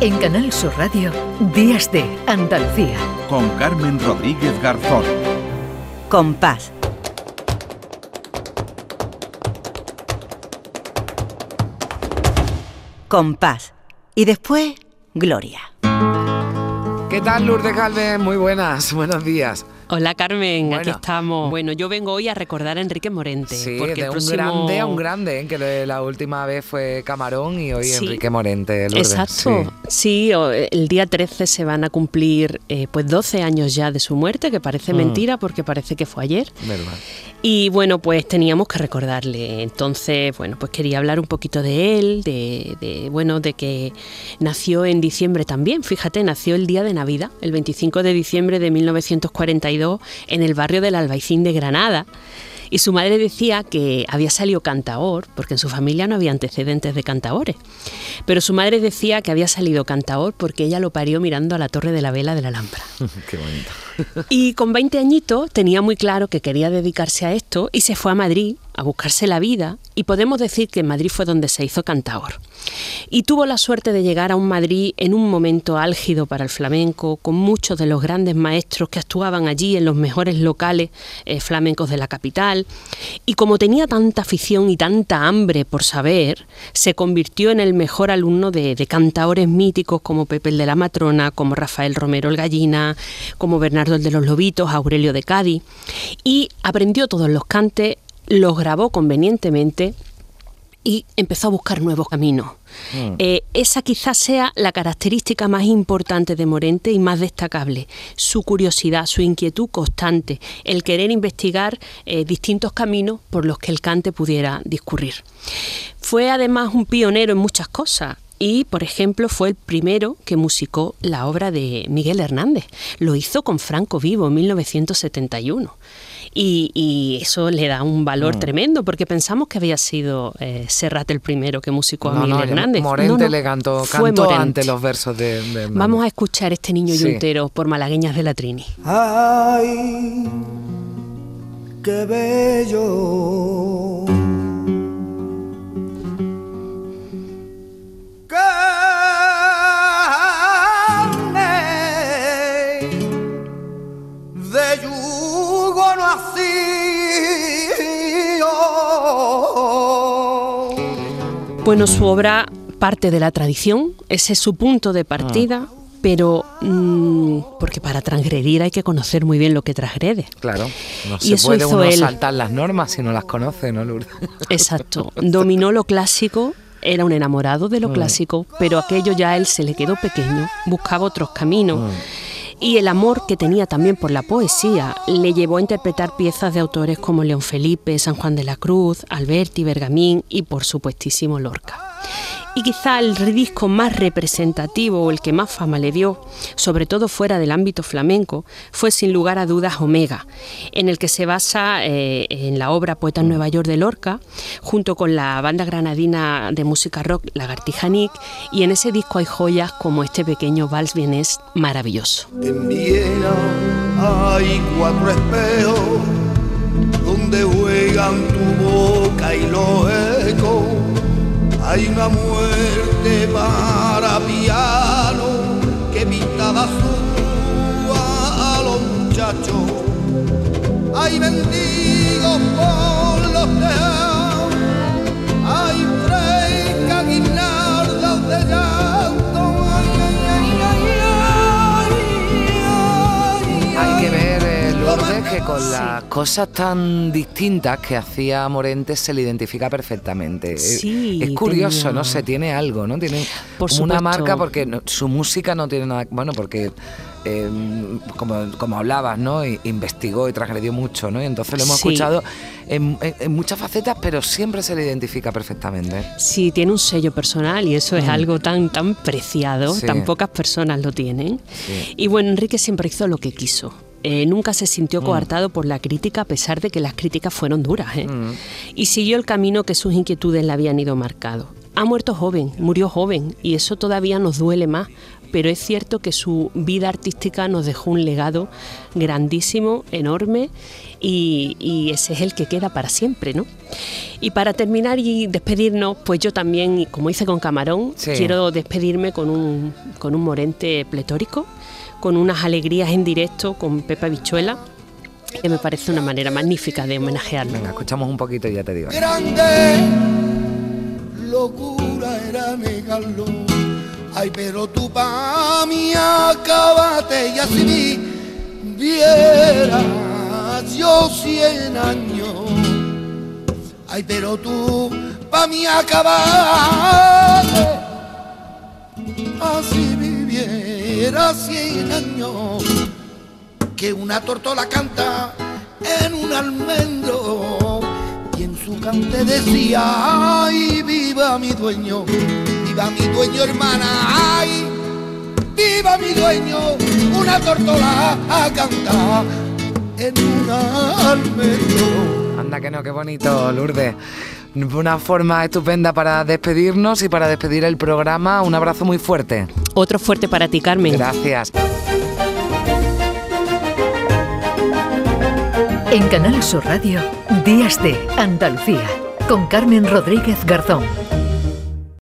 En Canal Sur Radio, Días de Andalucía. Con Carmen Rodríguez Garzón. Compás. Compás. Y después, Gloria. ¿Qué tal, Lourdes Galvez? Muy buenas, buenos días. Hola Carmen, aquí estamos. Bueno, yo vengo hoy a recordar a Enrique Morente. Sí, porque de el un grande a un grande, ¿eh? que la última vez fue Camarón y hoy Sí. Enrique Morente. Lourdes. Exacto. Sí. Sí, o- el día 13 se van a cumplir eh, pues 12 años ya de su muerte, que parece Mm. mentira porque parece que fue ayer. Verdad. Y bueno, pues teníamos que recordarle. Entonces, bueno, pues quería hablar un poquito de él, de, de, bueno, de que nació en diciembre también. Fíjate, nació el día de Navidad, el 25 de diciembre de 1942, en el barrio del Albaicín de Granada. Y su madre decía que había salido cantaor, porque en su familia no había antecedentes de cantaores. Pero su madre decía que había salido cantaor porque ella lo parió mirando a la torre de la vela de la Alhambra. Qué bonito. Y con 20 añitos tenía muy claro que quería dedicarse a esto y se fue a Madrid a buscarse la vida y podemos decir que en Madrid fue donde se hizo cantaor. Y tuvo la suerte de llegar a un Madrid en un momento álgido para el flamenco, con muchos de los grandes maestros que actuaban allí en los mejores locales eh, flamencos de la capital. Y como tenía tanta afición y tanta hambre por saber, se convirtió en el mejor alumno de, de cantaores míticos como Pepe el de la Matrona, como Rafael Romero el Gallina, como Bernardo el de los Lobitos, Aurelio de Cádiz. Y aprendió todos los cantes, los grabó convenientemente y empezó a buscar nuevos caminos. Eh, esa quizás sea la característica más importante de Morente y más destacable, su curiosidad, su inquietud constante, el querer investigar eh, distintos caminos por los que el cante pudiera discurrir. Fue además un pionero en muchas cosas. Y, por ejemplo, fue el primero que musicó la obra de Miguel Hernández. Lo hizo con Franco Vivo en 1971. Y, y eso le da un valor Mm. tremendo, porque pensamos que había sido eh, Serrat el primero que musicó a No, Miguel no, Hernández. Morente No, no, le cantó, fue cantó Morente. ante los versos de, de. Vamos a escuchar este niño Sí. yuntero por Malagueñas de la Trini. Ay, qué bello. Bueno, su obra parte de la tradición, ese es su punto de partida, Ah. pero mm, porque para transgredir hay que conocer muy bien lo que transgrede. Claro, no Y se eso puede hizo uno él. saltar las normas si no las conoce, ¿no, Lourdes? Exacto. Dominó lo clásico, era un enamorado de lo clásico, pero aquello ya a él se le quedó pequeño, buscaba otros caminos. Y el amor que tenía también por la poesía le llevó a interpretar piezas de autores como León Felipe, San Juan de la Cruz, Alberti, Bergamín y por supuestísimo Lorca. Y quizá el disco más representativo o el que más fama le dio, sobre todo fuera del ámbito flamenco, fue sin lugar a dudas Omega, en el que se basa eh, en la obra Poeta en Nueva York de Lorca, junto con la banda granadina de música rock Lagartija Nick, y en ese disco hay joyas como este pequeño vals vienés maravilloso. En Viena hay cuatro espejos donde juegan tu boca y los ecos. Hay una para piano que pintada azul a los muchachos. Hay mendigos Lourdes, que con las cosas tan distintas que hacía Morente se le identifica perfectamente. Sí, es curioso, tenía- no sé, tiene algo, ¿no? Tiene Por una marca porque no- su música no tiene nada, bueno, porque eh, como, como hablabas, ¿no? Investigó y transgredió mucho, ¿no? Y entonces lo hemos Sí. escuchado en, en- en muchas facetas, pero siempre se le identifica perfectamente. Sí, tiene un sello personal y eso es algo tan, tan preciado, Sí. tan pocas personas lo tienen. Sí. Y bueno, Enrique siempre hizo lo que quiso. Eh, nunca se Mm. sintió coartado por la crítica a pesar de que las críticas fueron duras. ¿eh? Mm. Y siguió el camino que sus inquietudes le habían ido marcado. Ha muerto joven, murió joven y eso todavía nos duele más pero es cierto que su vida artística nos dejó un legado grandísimo, enorme, y, ese es el que queda para siempre, ¿no? Y para terminar y despedirnos, pues yo también, como hice con Camarón, quiero despedirme con un, con un morente pletórico, con unas alegrías en directo con Pepa Bichuela que me parece una manera magnífica de homenajearlo. Venga, escuchamos un poquito y ya te digo. Grande locura era negarlo. Ay, pero tú pa' mí acabate y así viera yo cien años. Ay, pero tú pa' mí acabaste años que una tortola canta en un almendro y en su cante decía, ay, viva mi dueño, viva mi dueño hermana, ay, viva mi dueño, una tortola a cantar en un almendro. Anda que no, qué bonito, Lourdes. Una forma estupenda para despedirnos y para despedir el programa. Un abrazo muy fuerte. Otro fuerte para ti, Carmen. Gracias. En Canal Sur Radio, Días de Andalucía, con Carmen Rodríguez Garzón.